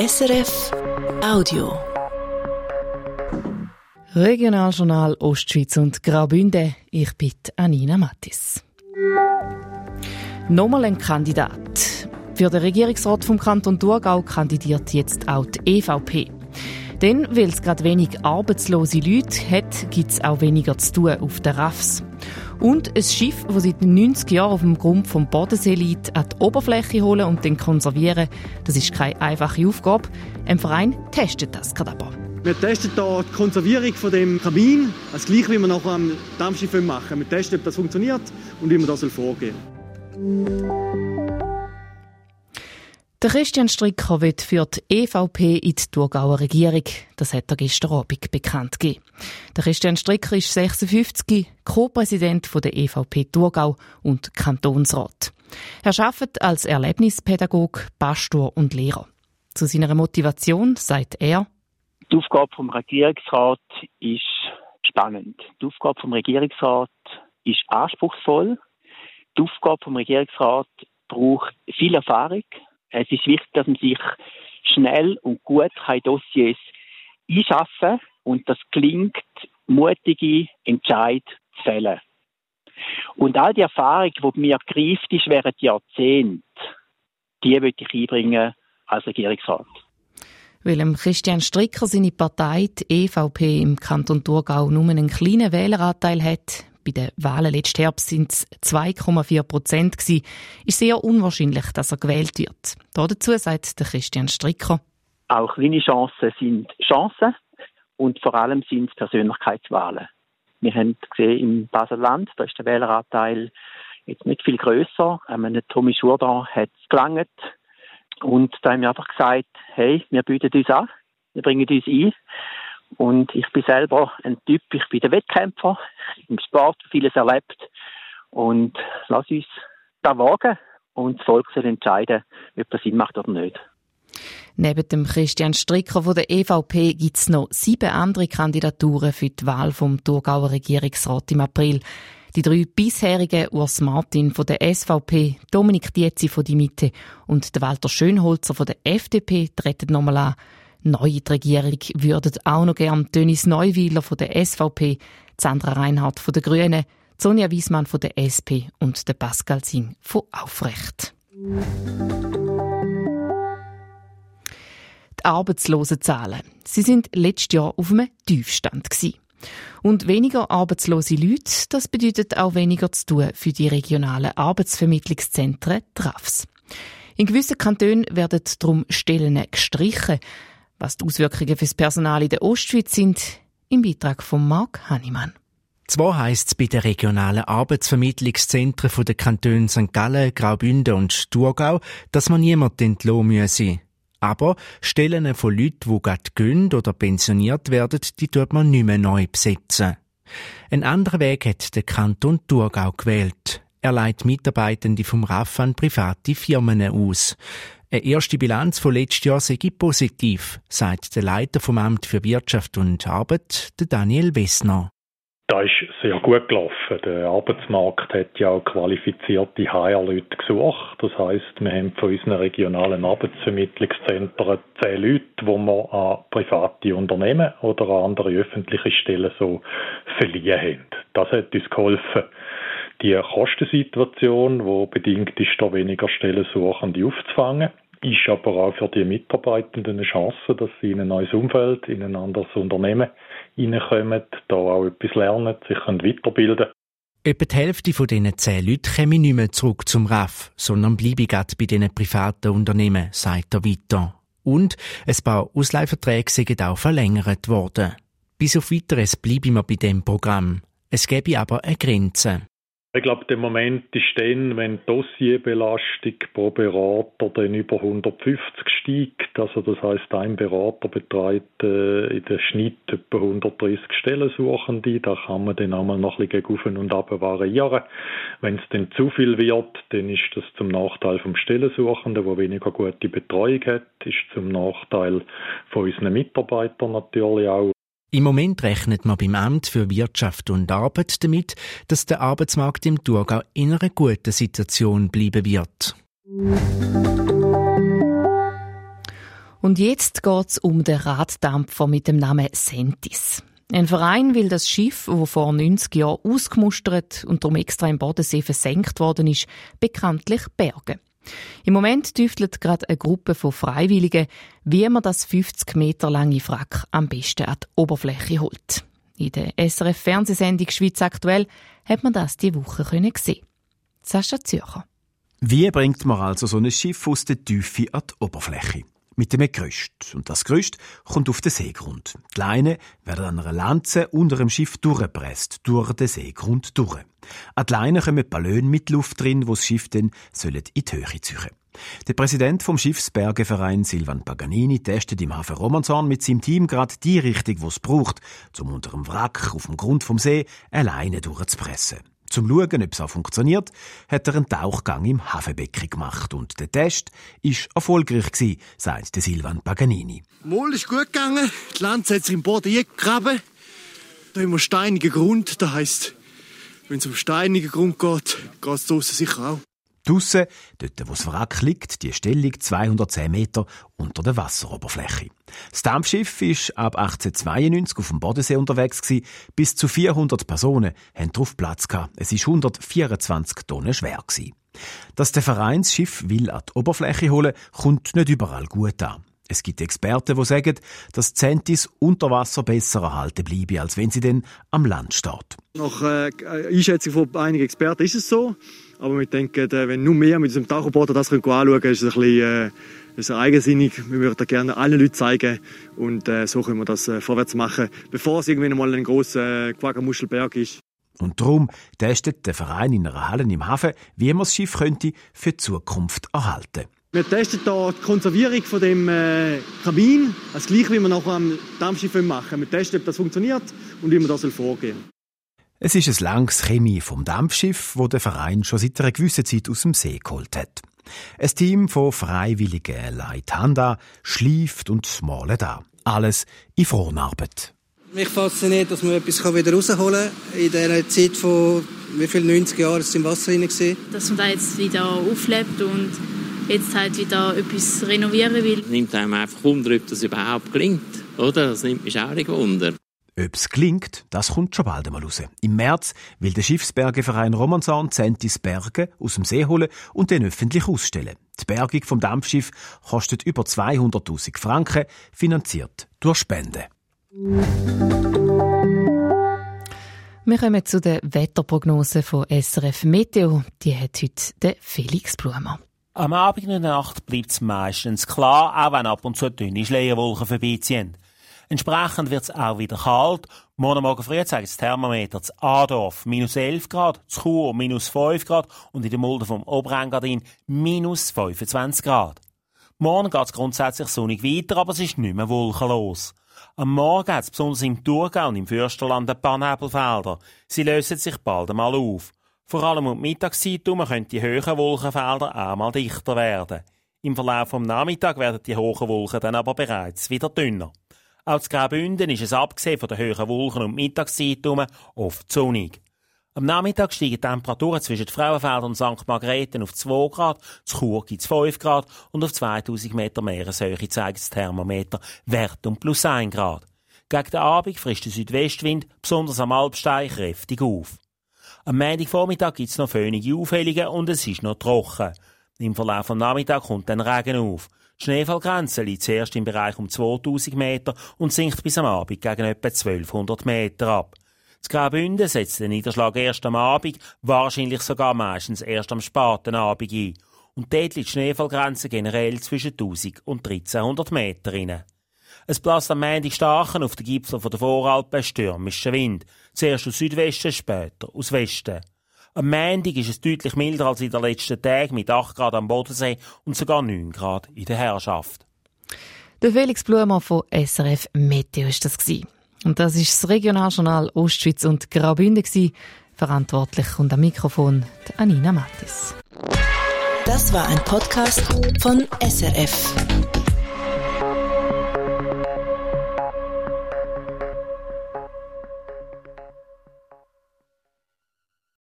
SRF Audio. Regionaljournal Ostschweiz und Graubünden. Ich bin Anina Mattis. Nochmal ein Kandidat. Für den Regierungsrat vom Kanton Thurgau kandidiert jetzt auch die EVP. Denn weil es gerade wenig arbeitslose Leute hat, gibt es auch weniger zu tun auf den RAFs. Und ein Schiff, das seit 90 Jahren auf dem Grund vom Bodensee liegt, an die Oberfläche holen und dann konservieren, das ist keine einfache Aufgabe. Ein Verein testet das gerade aber. Wir testen hier die Konservierung von dem Kamin, das gleiche wie wir nachher am Dampfschiff machen. Wir testen, ob das funktioniert und wie man das vorgehen soll. Der Christian Stricker wird für die EVP in die Thurgauer Regierung. Das hat er gestern Abend bekannt gegeben. Der Christian Stricker ist 56, Co-Präsident der EVP Thurgau und Kantonsrat. Er arbeitet als Erlebnispädagog, Pastor und Lehrer. Zu seiner Motivation sagt er, die Aufgabe vom Regierungsrat ist spannend. Die Aufgabe vom Regierungsrat ist anspruchsvoll. Die Aufgabe vom Regierungsrat braucht viel Erfahrung, es ist wichtig, dass man sich schnell und gut Dossiers einschaffen und das klingt, mutige Entscheid zu fällen. Und all die Erfahrung, die mir greift ist während Jahrzehnten, die möchte ich einbringen als Regierungsrat. Weil Christian Stricker seine Partei, die EVP, im Kanton Thurgau nur einen kleinen Wähleranteil hat, bei den Wahlen letzten Herbst sind es 2,4 Prozent gewesen. Ist sehr unwahrscheinlich, dass er gewählt wird. Dazu sagt der Christian Stricker. Auch kleine Chancen sind Chancen und vor allem sind es Persönlichkeitswahlen. Wir haben gesehen im Baselland, da ist der Wähleranteil jetzt nicht viel grösser. Ähm, Tommy Schurda hat es gelangt. Und da haben wir einfach gesagt, hey, wir bieten uns an, wir bringen uns ein. Und ich bin selber ein Typ, ich bin der Wettkämpfer, im Sport vieles erlebt. Und lass uns da wagen und das Volk soll entscheiden, ob das Sinn macht oder nicht. Neben dem Christian Stricker von der EVP gibt es noch sieben andere Kandidaturen für die Wahl vom Thurgauer Regierungsrat im April. Die drei bisherigen Urs Martin von der SVP, Dominik Dietzi von die Mitte und Walter Schönholzer von der FDP treten nochmal an. Neu in die Regierung würden auch noch gern Dönis Neuweiler von der SVP, Sandra Reinhardt von der Grünen, Sonja Wiesmann von der SP und der Pascal Singh von Aufrecht. Die Arbeitslosenzahlen. Sie sind letztes Jahr auf einem Tiefstand. Und weniger arbeitslose Leute, das bedeutet auch weniger zu tun für die regionalen Arbeitsvermittlungszentren TRAFs. In gewissen Kantonen werden darum Stellen gestrichen. Was die Auswirkungen für das Personal in der Ostschweiz sind, im Beitrag von Marc Hannemann. Zwar heisst es bei den regionalen Arbeitsvermittlungszentren der Kantone St. Gallen, Graubünden und Thurgau, dass man niemand entlassen müsse. Aber Stellen von Leuten, die gerade gehen oder pensioniert werden, die tut man nicht mehr neu besetzen. Ein anderer Weg hat der Kanton Thurgau gewählt. Er leitet Mitarbeitende vom RAF an private Firmen aus. Eine erste Bilanz von letztes Jahr sei positiv, sagt der Leiter vom Amt für Wirtschaft und Arbeit, Daniel Wessner. Da ist sehr gut gelaufen. Der Arbeitsmarkt hat ja auch qualifizierte HR-Leute gesucht. Das heißt, wir haben von unseren regionalen Arbeitsvermittlungszentren zehn Leute, die wir an private Unternehmen oder an andere öffentliche Stellen so verliehen haben. Das hat uns geholfen, die Kostensituation, wo bedingt ist, da weniger Stellensuchende aufzufangen, ist aber auch für die Mitarbeitenden eine Chance, dass sie in ein neues Umfeld, in ein anderes Unternehmen hineinkommen, da auch etwas lernen, sich weiterbilden Etwa die Hälfte von diesen zehn Leuten kommen nicht mehr zurück zum RAF, sondern bleiben gerade bei diesen privaten Unternehmen, sagt er weiter. Und ein paar Ausleihverträge sind auch verlängert worden. Bis auf weiteres bleiben wir bei dem Programm. Es gäbe aber eine Grenze. Ich glaube, der Moment ist dann, wenn die Dossierbelastung pro Berater dann über 150 steigt. Also das heißt, ein Berater betreibt äh, in der Schnitt etwa 130 Stellensuchende. Da kann man dann einmal noch ein bisschen auf und ab variieren. Wenn es dann zu viel wird, dann ist das zum Nachteil vom Stellensuchenden, der weniger gute Betreuung hat, ist zum Nachteil von unseren Mitarbeitern natürlich auch. Im Moment rechnet man beim Amt für Wirtschaft und Arbeit damit, dass der Arbeitsmarkt im Thurgau in einer guten Situation bleiben wird. Und jetzt geht's um den Raddampfer mit dem Namen Sentis. Ein Verein will das Schiff, das vor 90 Jahren ausgemustert und darum extra im Bodensee versenkt worden ist, bekanntlich bergen. Im Moment tüftelt gerade eine Gruppe von Freiwilligen, wie man das 50 Meter lange Wrack am besten an die Oberfläche holt. In der SRF-Fernsehsendung «Schweiz aktuell» hat man das diese Woche sehen Sascha Zürcher. Wie bringt man also so ein Schiff aus der Tiefe an die Oberfläche? Mit dem Gerüst. Und das Gerüst kommt auf den Seegrund. Die Leine werden an einer Lanze unter dem Schiff durchgepresst, durch den Seegrund durch. An die Leine kommen Ballone mit Luft drin, wo das Schiff dann in die Höhe ziehen der Präsident vom Schiffsbergeverein Silvan Paganini testet im Hafen Romanzorn mit seinem Team gerade die Richtung, wo es braucht, um unter dem Wrack auf dem Grund vom See alleine durchzupressen. Zum Schauen, ob es auch funktioniert, hat er einen Tauchgang im Hafenbecken gemacht und der Test ist erfolgreich gewesen, sagt Silvan Paganini. Mal ist gut gegangen. Die Lanze hat sich im Boden eingegraben. Da haben wir steinigen Grund. Das heisst, wenn es um steinigen Grund geht, geht es draussen sicher auch. Draussen, dort wo das Wrack liegt, die Stellung 210 Meter unter der Wasseroberfläche. Das Dampfschiff ist ab 1892 auf dem Bodensee unterwegs gewesen. Bis zu 400 Personen haben drauf Platz gehabt. Es ist 124 Tonnen schwer gewesen. Dass der Vereinsschiff will an die Oberfläche holen, kommt nicht überall gut an. Es gibt Experten, die sagen, dass Zentis unter Wasser besser erhalten bleiben, als wenn sie denn am Land steht. Nach äh, Einschätzung von einigen Experten ist es so. Aber wir denken, äh, wenn nur mehr mit diesem Taucherboot das anschauen können, ist es ein bisschen, äh, ist eigensinnig. Wir würden gerne allen Leuten zeigen und äh, so können wir das äh, vorwärts machen, bevor es irgendwann mal ein grosser Quaggermuschelberg ist. Und darum testet der Verein in einer Halle im Hafen, wie man das Schiff könnte für die Zukunft erhalten wir testen hier die Konservierung von dem äh, Kabin, das gleiche wie wir nachher am Dampfschiff machen. Wir testen, ob das funktioniert und wie wir das vorgehen soll. Es ist ein langes Chemie vom Dampfschiff, wo der Verein schon seit einer gewissen Zeit aus dem See geholt hat. Ein Team von Freiwilligen leitet Hand schleift und malt an. Alles in Fronarbeit. Mich fasziniert, dass man etwas wieder rausholen kann. In dieser Zeit von wie viel 90 Jahren ist im Wasser drin Dass man da jetzt wieder auflebt und jetzt halt wieder etwas renovieren will. Es nimmt einem einfach Wunder, ob das überhaupt gelingt. Oder? Das nimmt mich auch nicht Wunder. Ob es gelingt, das kommt schon bald einmal raus. Im März will der Schiffsbergeverein Romansan Zentis Berge aus dem See holen und den öffentlich ausstellen. Die Bergung vom Dampfschiff kostet über 200.000 Franken, finanziert durch Spenden. Wir kommen zu der Wetterprognose von SRF Meteo. Die hat heute Felix Blumer. Am Abend und Nacht bleibt es meistens klar, auch wenn ab und zu dünne Schleierwolken vorbeiziehen. Entsprechend wird es auch wieder kalt. Morgen Morgen früh zeigt das Thermometer zu Adorf minus 11 Grad, zu Chur minus 5 Grad und in der Mulde vom Oberengadin minus 25 Grad. Morgen geht es grundsätzlich sonnig weiter, aber es ist nicht mehr wolkenlos. Am Morgen hat es besonders im Thurgau und im Fürsterland ein paar Nebelfelder. Sie lösen sich bald einmal auf. Vor allem um die Mittagszeit herum können die hohen Wolkenfelder auch mal dichter werden. Im Verlauf des Nachmittags werden die hohen Wolken dann aber bereits wieder dünner. Auch zu Graubünden ist es abgesehen von den höheren Wolken und Mittagszeit oft sonnig. Am Nachmittag steigen die Temperaturen zwischen Frauenfeld und St. Margrethen auf 2 Grad, zu Chur gibt es 5 Grad und auf 2000 Meter Meereshöhe zeigt das Thermometer Wert um plus 1 Grad. Gegen den Abend frischt der Südwestwind, besonders am Alpstein, kräftig auf. Am Montagvormittag gibt es noch föhnige Aufhellungen und es ist noch trocken. Im Verlauf des Nachmittags kommt dann Regen auf. Die Schneefallgrenze liegt zuerst im Bereich um 2000 Meter und sinkt bis am Abend gegen etwa 1200 Meter ab. Das Graubünden setzt den Niederschlag erst am Abend, wahrscheinlich sogar meistens erst am späten Abend ein. Und dort liegt die Schneefallgrenze generell zwischen 1000 und 1300 Meter rein. Es bläst am Montag starken auf den Gipfel der Voralpen stürmischen Wind. Zuerst aus Südwesten, später aus Westen. Am Montag ist es deutlich milder als in den letzten Tagen mit 8 Grad am Bodensee und sogar 9 Grad in der Herrschaft. Der Felix Blumer von SRF Meteo ist das gewesen. Und das ist das Regionaljournal Ostschweiz und Graubünden gewesen. Verantwortlich und am Mikrofon Anina Mattis. Das war ein Podcast von SRF.